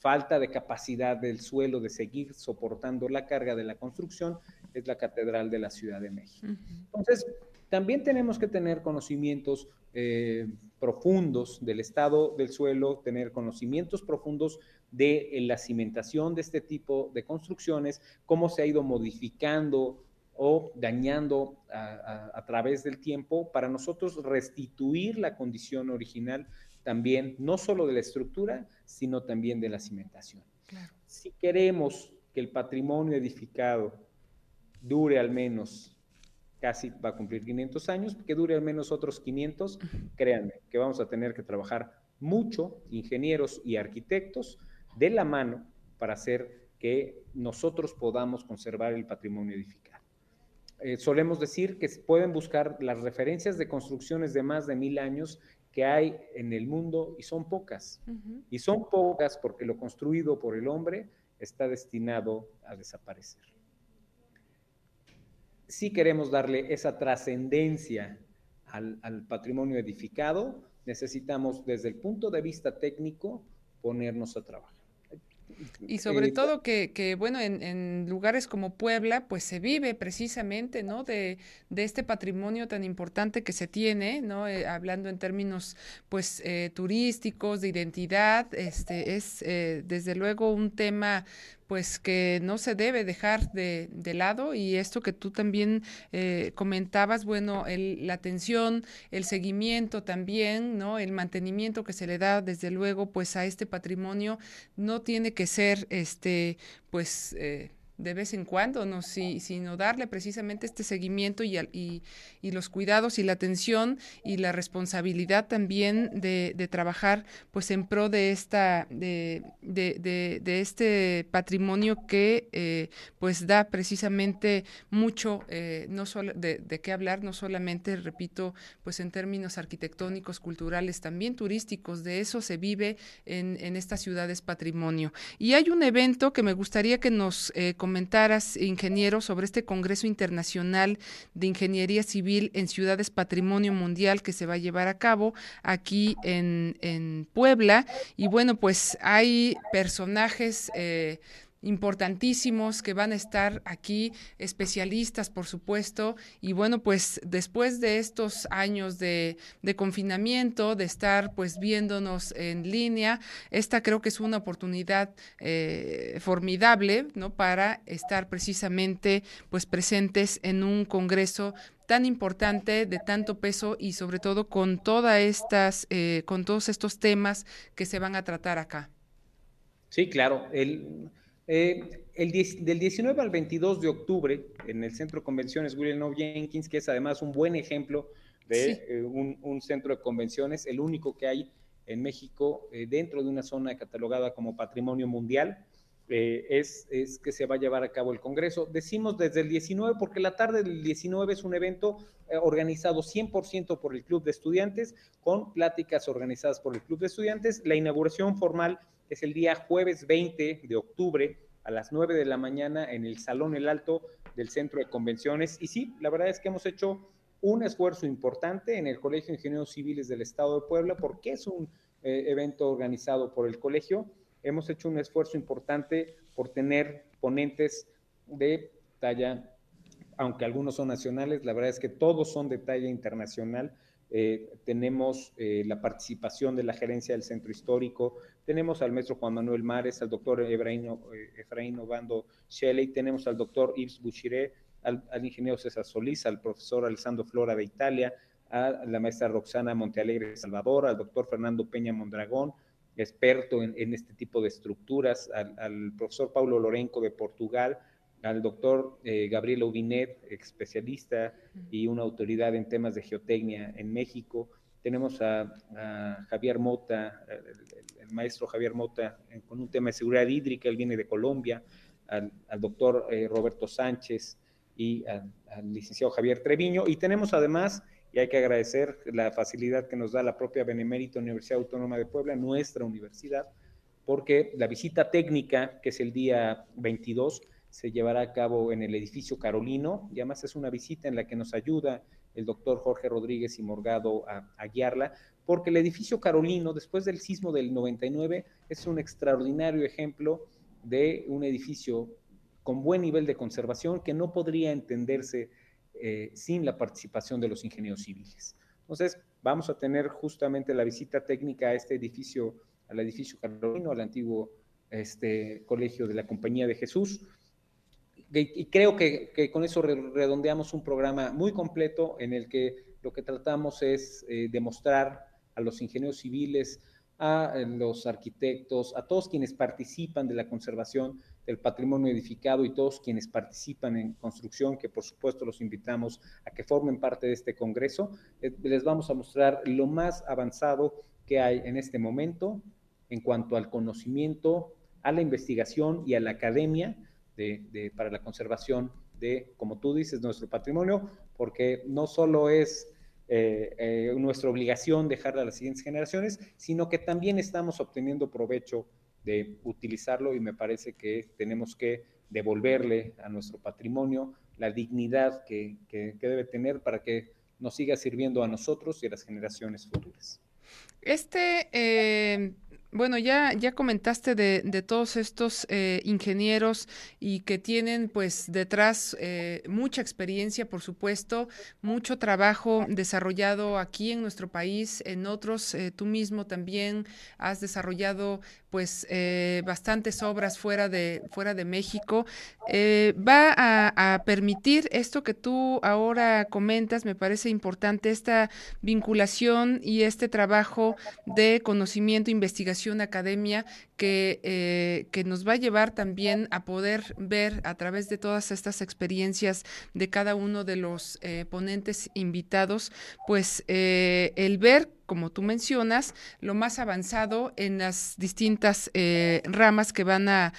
falta de capacidad del suelo de seguir soportando la carga de la construcción es la Catedral de la Ciudad de México. Entonces, también tenemos que tener conocimientos eh, profundos del estado del suelo, tener conocimientos profundos de la cimentación de este tipo de construcciones, cómo se ha ido modificando o dañando a, través del tiempo para nosotros restituir la condición original también, no solo de la estructura, sino también de la cimentación. Si queremos que el patrimonio edificado dure al menos casi va a cumplir 500 años, que dure al menos otros 500, créanme que vamos a tener que trabajar mucho, ingenieros y arquitectos, de la mano para hacer que nosotros podamos conservar el patrimonio edificado. Eh, solemos decir que pueden buscar las referencias de construcciones de más de mil años que hay en el mundo y son pocas. Y son pocas porque lo construido por el hombre está destinado a desaparecer si queremos darle esa trascendencia al, patrimonio edificado, necesitamos desde el punto de vista técnico ponernos a trabajar. Y sobre eh, todo que, bueno, en, lugares como Puebla, pues se vive precisamente, ¿no? De, este patrimonio tan importante que se tiene, ¿no? Eh, hablando en términos, pues, eh, turísticos, de identidad, este, es desde luego un tema, pues que no se debe dejar de, lado y esto que tú también eh, comentabas, bueno, la atención, el seguimiento también, ¿no? El mantenimiento que se le da desde luego pues a este patrimonio no tiene que ser este pues eh, de vez en cuando, no, sino darle precisamente este seguimiento y, y, y, los cuidados y la atención y la responsabilidad también de, de trabajar pues en pro de esta de, de, de este patrimonio que eh, pues da precisamente mucho eh, no solo de, de qué hablar no solamente repito pues en términos arquitectónicos culturales también turísticos. De eso se vive en, en estas ciudades patrimonio. Y hay un evento que me gustaría que nos eh, comentaras, ingeniero, sobre este Congreso Internacional de Ingeniería Civil en Ciudades Patrimonio Mundial que se va a llevar a cabo aquí en, Puebla. Y bueno, pues hay personajes eh, importantísimos que van a estar aquí, especialistas, por supuesto. Y bueno, pues después de estos años de, confinamiento, de estar pues viéndonos en línea, esta creo que es una oportunidad eh, formidable, ¿no? Para estar precisamente pues presentes en un congreso tan importante, de tanto peso y sobre todo con todas estas, eh, con todos estos temas que se van a tratar acá. Sí, claro. El, eh, el del 19 al 22 de octubre, en el Centro de Convenciones William O. Jenkins, que es además un buen ejemplo de eh, un, centro de convenciones, el único que hay en México eh, dentro de una zona catalogada como patrimonio mundial, es, es, que se va a llevar a cabo el Congreso. Decimos desde el 19 porque la tarde del 19 es un evento organizado 100% por el Club de Estudiantes, con pláticas organizadas por el Club de Estudiantes. La inauguración formal es el día jueves 20 de octubre a las 9 de la mañana en el Salón El Alto del Centro de Convenciones. Y sí, la verdad es que hemos hecho un esfuerzo importante en el Colegio de Ingenieros Civiles del Estado de Puebla, porque es un eh, evento organizado por el colegio. Hemos hecho un esfuerzo importante por tener ponentes de talla, aunque algunos son nacionales, la verdad es que todos son de talla internacional. Eh, tenemos eh, la participación de la gerencia del centro histórico, tenemos al maestro Juan Manuel Mares, al doctor Efraín, eh, Efraín Obando Shelley, tenemos al doctor Yves Bouchiré, al, ingeniero César Solís, al profesor Alessandro Flora de Italia, a la maestra Roxana Montealegre de Salvador, al doctor Fernando Peña Mondragón, experto en, este tipo de estructuras, al, profesor Paulo Lorenco de Portugal, al doctor eh, Gabriel Obinet, especialista y una autoridad en temas de geotecnia en México. Tenemos a, Javier Mota, el, maestro Javier Mota, con un tema de seguridad hídrica, él viene de Colombia, al, doctor eh, Roberto Sánchez y al, licenciado Javier Treviño. Y tenemos además, y hay que agradecer la facilidad que nos da la propia Benemérita Universidad Autónoma de Puebla, nuestra universidad, porque la visita técnica, que es el día 22, se llevará a cabo en el edificio Carolino y además es una visita en la que nos ayuda el doctor Jorge Rodríguez y Morgado a, guiarla, porque el edificio Carolino, después del sismo del 99, es un extraordinario ejemplo de un edificio con buen nivel de conservación que no podría entenderse eh, sin la participación de los ingenieros civiles. Entonces, vamos a tener justamente la visita técnica a este edificio, al edificio Carolino, al antiguo este, colegio de la Compañía de Jesús, y creo que, con eso redondeamos un programa muy completo en el que lo que tratamos es eh, demostrar a los ingenieros civiles, a eh, los arquitectos, a todos quienes participan de la conservación del patrimonio edificado y todos quienes participan en construcción, que por supuesto los invitamos a que formen parte de este congreso, eh, les vamos a mostrar lo más avanzado que hay en este momento en cuanto al conocimiento, a la investigación y a la academia de, para la conservación de, como tú dices, nuestro patrimonio, porque no solo es eh, eh, nuestra obligación dejarla a las siguientes generaciones, sino que también estamos obteniendo provecho de utilizarlo y me parece que tenemos que devolverle a nuestro patrimonio la dignidad que, que debe tener para que nos siga sirviendo a nosotros y a las generaciones futuras. Este eh, bueno, ya, ya comentaste de, de todos estos eh, ingenieros y que tienen pues detrás eh, mucha experiencia, por supuesto, mucho trabajo desarrollado aquí en nuestro país, en otros, eh, tú mismo también has desarrollado pues bastantes obras fuera de, fuera de México. va a, a permitir esto que tú ahora comentas, me parece importante, esta vinculación y este trabajo de conocimiento, investigación, Fundación Academia que, eh, que nos va a llevar también a poder ver a través de todas estas experiencias de cada uno de los eh, ponentes invitados, pues eh, el ver como tú mencionas, lo más avanzado en las distintas eh, ramas que van a,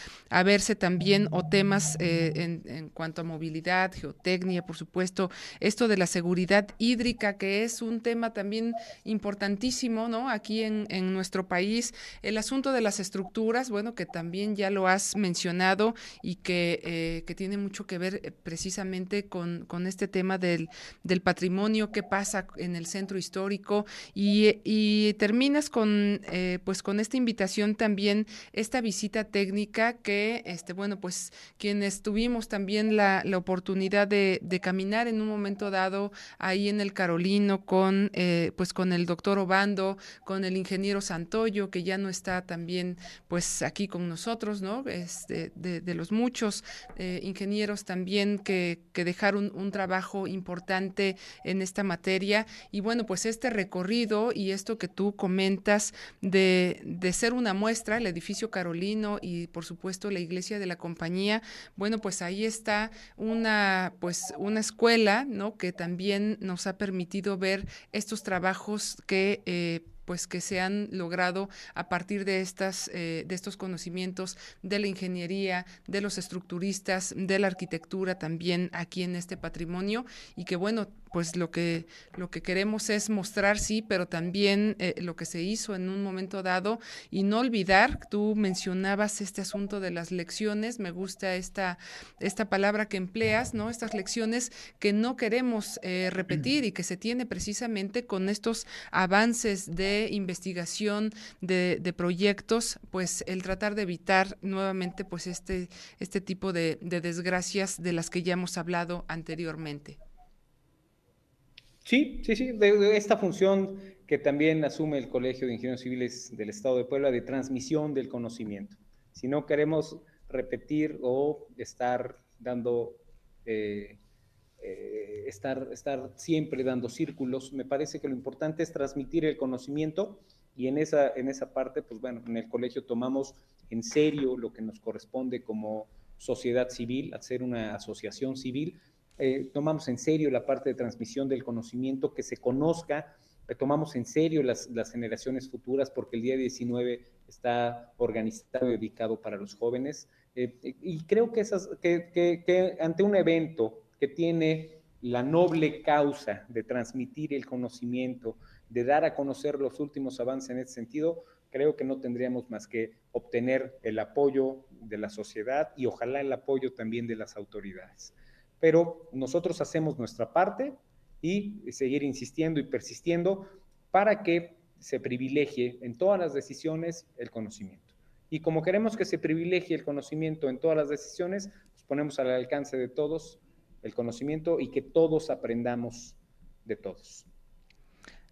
verse también o temas eh, en, cuanto a movilidad, geotecnia, por supuesto, esto de la seguridad hídrica, que es un tema también importantísimo, ¿no? Aquí en, nuestro país, el asunto de las estructuras, bueno, que también ya lo has mencionado y que, eh, que tiene mucho que ver precisamente con, con este tema del, del patrimonio, qué pasa en el centro histórico y y, terminas con, eh, pues con esta invitación también, esta visita técnica que, este, bueno, pues quienes tuvimos también la, oportunidad de, caminar en un momento dado ahí en el Carolino con, eh, pues con el doctor Obando, con el ingeniero Santoyo, que ya no está también, pues aquí con nosotros, ¿no? Este, de, los muchos eh, ingenieros también que, que dejaron un trabajo importante en esta materia. Y bueno, pues este recorrido y esto que tú comentas de, de, ser una muestra, el edificio carolino y por supuesto la iglesia de la compañía, bueno, pues ahí está una, pues una escuela, ¿no? Que también nos ha permitido ver estos trabajos que eh, pues que se han logrado a partir de estas eh, de estos conocimientos de la ingeniería de los estructuristas de la arquitectura también aquí en este patrimonio y que bueno pues lo que, lo que queremos es mostrar, sí, pero también eh, lo que se hizo en un momento dado y no olvidar, tú mencionabas este asunto de las lecciones, me gusta esta, esta palabra que empleas, ¿no? Estas lecciones que no queremos eh, repetir y que se tiene precisamente con estos avances de investigación, de, proyectos, pues el tratar de evitar nuevamente pues este, este tipo de desgracias de las que ya hemos hablado anteriormente. Sí, sí, sí, de, esta función que también asume el Colegio de Ingenieros Civiles del Estado de Puebla de transmisión del conocimiento. Si no queremos repetir o estar dando, eh, eh, estar, estar siempre dando círculos, me parece que lo importante es transmitir el conocimiento y en esa, en esa parte, pues bueno, en el colegio tomamos en serio lo que nos corresponde como sociedad civil, hacer una asociación civil, eh, tomamos en serio la parte de transmisión del conocimiento, que se conozca, tomamos en serio las, generaciones futuras, porque el día 19 está organizado y dedicado para los jóvenes. Eh, y creo que, esas, que, ante un evento que tiene la noble causa de transmitir el conocimiento, de dar a conocer los últimos avances en ese sentido, creo que no tendríamos más que obtener el apoyo de la sociedad y ojalá el apoyo también de las autoridades pero nosotros hacemos nuestra parte y seguir insistiendo y persistiendo para que se privilegie en todas las decisiones el conocimiento. Y como queremos que se privilegie el conocimiento en todas las decisiones, pues ponemos al alcance de todos el conocimiento y que todos aprendamos de todos.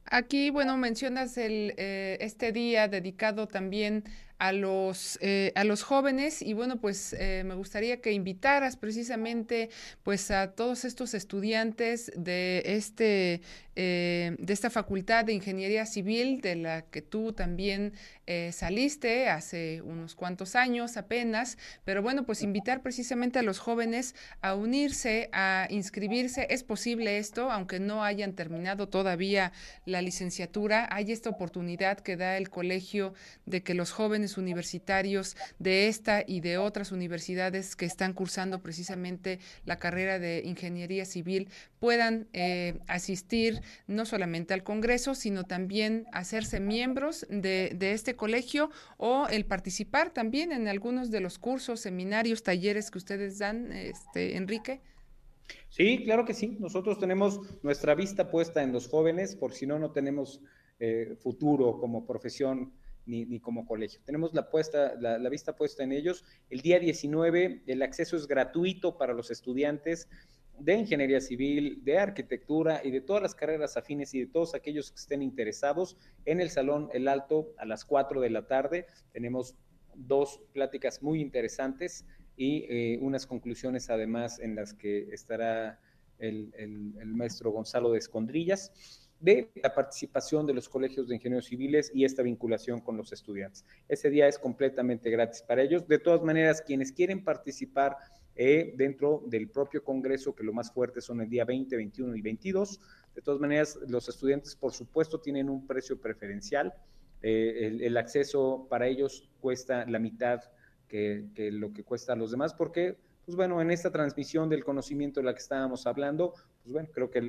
Aquí, bueno, mencionas el, eh, este día dedicado también a los, eh, a los jóvenes y bueno, pues eh, me gustaría que invitaras precisamente pues a todos estos estudiantes de, este, eh, de esta Facultad de Ingeniería Civil de la que tú también saliste hace unos cuantos años apenas, pero bueno, pues invitar precisamente a los jóvenes a unirse, a inscribirse. Es posible esto, aunque no hayan terminado todavía la licenciatura, hay esta oportunidad que da el colegio de que los jóvenes universitarios de esta y de otras universidades que están cursando precisamente la carrera de ingeniería civil puedan eh, asistir no solamente al Congreso, sino también hacerse miembros de, este colegio o el participar también en algunos de los cursos, seminarios, talleres que ustedes dan, este, Enrique. Sí, claro que sí. Nosotros tenemos nuestra vista puesta en los jóvenes, por si no, no tenemos eh, futuro como profesión ni, como colegio. Tenemos la, puesta, la, vista puesta en ellos. El día 19 el acceso es gratuito para los estudiantes de ingeniería civil, de arquitectura y de todas las carreras afines y de todos aquellos que estén interesados en el Salón El Alto a las 4 de la tarde. Tenemos dos pláticas muy interesantes y eh, unas conclusiones además en las que estará el, el maestro Gonzalo de Escondrillas. De la participación de los colegios de ingenieros civiles y esta vinculación con los estudiantes. Ese día es completamente gratis para ellos. De todas maneras, quienes quieren participar eh, dentro del propio Congreso, que lo más fuerte son el día 20, 21 y 22, de todas maneras, los estudiantes, por supuesto, tienen un precio preferencial. Eh, el, acceso para ellos cuesta la mitad que, que lo que cuesta a los demás, porque pues bueno, en esta transmisión del conocimiento de la que estábamos hablando, pues bueno, creo que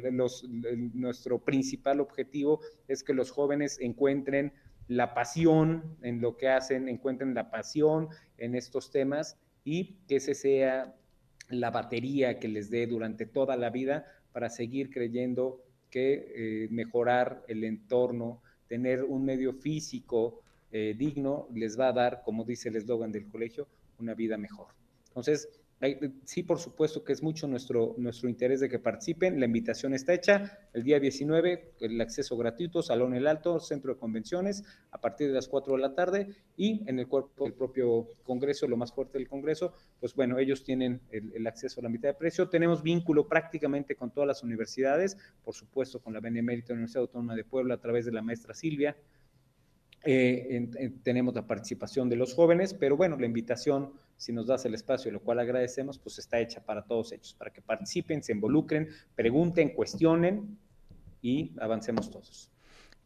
nuestro principal objetivo es que los jóvenes encuentren la pasión en lo que hacen, encuentren la pasión en estos temas y que ese sea la batería que les dé durante toda la vida para seguir creyendo que eh, mejorar el entorno, tener un medio físico eh, digno, les va a dar, como dice el eslogan del colegio, una vida mejor. Entonces, Sí, por supuesto que es mucho nuestro, nuestro interés de que participen. La invitación está hecha. El día 19, el acceso gratuito, Salón El Alto, Centro de Convenciones, a partir de las 4 de la tarde. Y en el cuerpo del propio Congreso, lo más fuerte del Congreso, pues bueno, ellos tienen el, acceso a la mitad de precio. Tenemos vínculo prácticamente con todas las universidades, por supuesto con la Benemérita Universidad Autónoma de Puebla a través de la maestra Silvia. Eh, tenemos la participación de los jóvenes, pero bueno, la invitación si nos das el espacio, lo cual agradecemos, pues está hecha para todos ellos, para que participen, se involucren, pregunten, cuestionen y avancemos todos.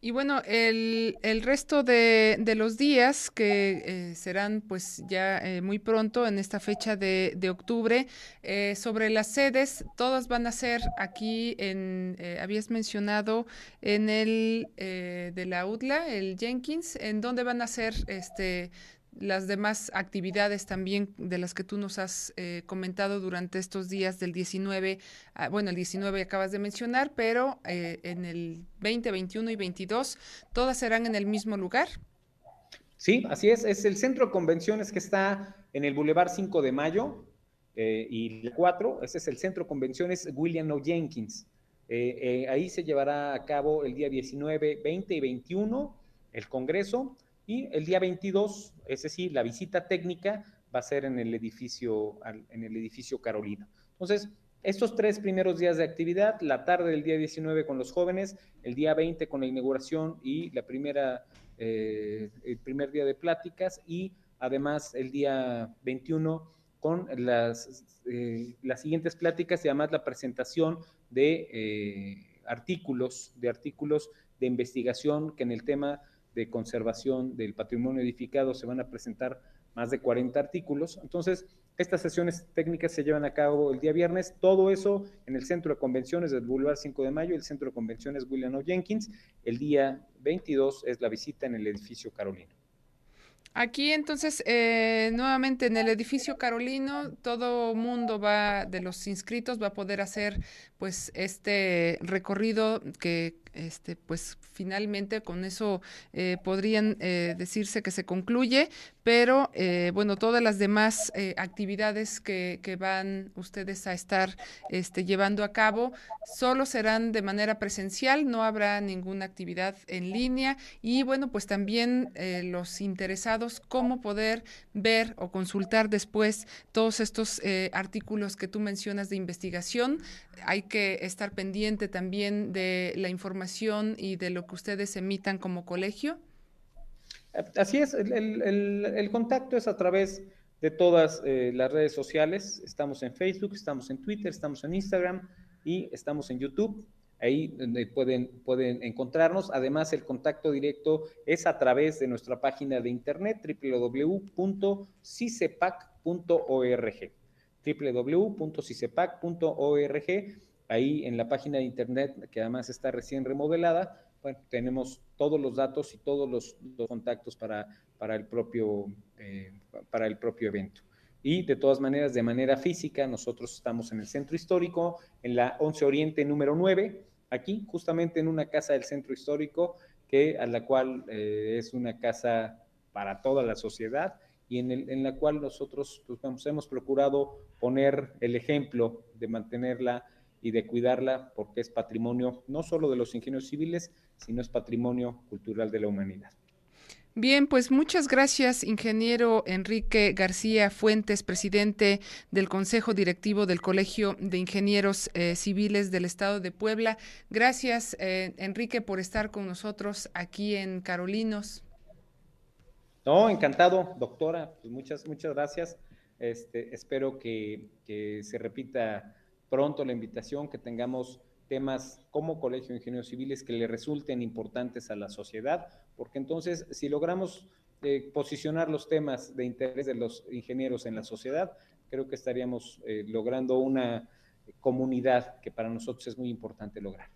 Y bueno, el, el resto de, de, los días que eh, serán pues ya eh, muy pronto en esta fecha de, de octubre, eh, sobre las sedes, todas van a ser aquí en, habías mencionado en el de la UDLA, el Jenkins, en donde van a ser este las demás actividades también de las que tú nos has eh, comentado durante estos días del 19, ah, bueno, el 19 acabas de mencionar, pero eh, en el 20, 21 y 22, ¿todas serán en el mismo lugar? Sí, así es. Es el centro de convenciones que está en el Boulevard 5 de Mayo eh, y el 4. Ese es el centro de convenciones William O. Jenkins. ahí se llevará a cabo el día 19, 20 y 21 el Congreso y el día 22, es decir, la visita técnica va a ser en el edificio, en el edificio Carolina. Entonces, estos tres primeros días de actividad, la tarde del día 19 con los jóvenes, el día 20 con la inauguración y la primera, eh, el primer día de pláticas y además el día 21 con las, eh, las siguientes pláticas y además la presentación de eh, artículos, de artículos de investigación que en el tema de conservación del patrimonio edificado se van a presentar más de 40 artículos. Entonces, estas sesiones técnicas se llevan a cabo el día viernes, todo eso en el Centro de Convenciones del Boulevard 5 de Mayo, el Centro de Convenciones William O. Jenkins. El día 22 es la visita en el edificio Carolino. Aquí entonces, eh, nuevamente en el edificio Carolino, todo mundo va, de los inscritos, va a poder hacer pues este recorrido que este, pues finalmente con eso eh, podrían eh, decirse que se concluye, pero eh, bueno, todas las demás actividades que, que, van ustedes a estar este, llevando a cabo solo serán de manera presencial, no habrá ninguna actividad en línea y bueno, pues también los interesados cómo poder ver o consultar después todos estos artículos que tú mencionas de investigación. Hay que estar pendiente también de la información y de lo que ustedes emitan como colegio? Así es, el, contacto es a través de todas eh, las redes sociales. Estamos en Facebook, estamos en Twitter, estamos en Instagram y estamos en YouTube. Ahí pueden, pueden encontrarnos. Además, el contacto directo es a través de nuestra página de internet www.cicepac.org www.cicepac.org Ahí en la página de internet, que además está recién remodelada, bueno, tenemos todos los datos y todos los, contactos para, para, el propio, eh, para el propio evento. Y de todas maneras, de manera física, nosotros estamos en el centro histórico, en la 11 Oriente número 9, aquí, justamente en una casa del centro histórico, que, a la cual eh, es una casa para toda la sociedad y en, el, en la cual nosotros pues, hemos procurado poner el ejemplo de mantenerla y de cuidarla porque es patrimonio no solo de los ingenieros civiles, sino es patrimonio cultural de la humanidad. Bien, pues muchas gracias, ingeniero Enrique García Fuentes, presidente del Consejo Directivo del Colegio de Ingenieros eh, Civiles del Estado de Puebla. Gracias, eh, Enrique, por estar con nosotros aquí en Carolinos. No, encantado, doctora. Pues muchas, muchas gracias. Este, espero que, que se repita pronto la invitación, que tengamos temas como Colegio de Ingenieros Civiles que le resulten importantes a la sociedad, porque entonces si logramos eh, posicionar los temas de interés de los ingenieros en la sociedad, creo que estaríamos eh, logrando una comunidad que para nosotros es muy importante lograr.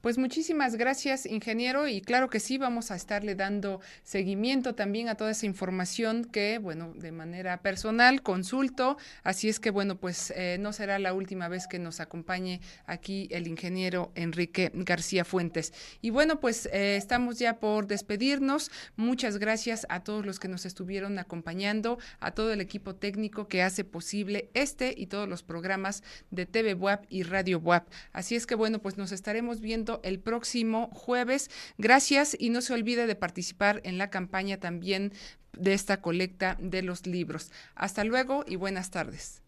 Pues muchísimas gracias, ingeniero, y claro que sí, vamos a estarle dando seguimiento también a toda esa información que, bueno, de manera personal consulto, así es que, bueno, pues eh, no será la última vez que nos acompañe aquí el ingeniero Enrique García Fuentes. Y bueno, pues eh, estamos ya por despedirnos. Muchas gracias a todos los que nos estuvieron acompañando, a todo el equipo técnico que hace posible este y todos los programas de TV WAP y Radio WAP. Así es que, bueno, pues nos estaremos viendo el próximo jueves. Gracias y no se olvide de participar en la campaña también de esta colecta de los libros. Hasta luego y buenas tardes.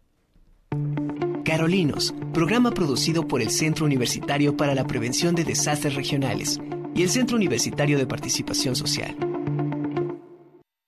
Carolinos, programa producido por el Centro Universitario para la Prevención de Desastres Regionales y el Centro Universitario de Participación Social.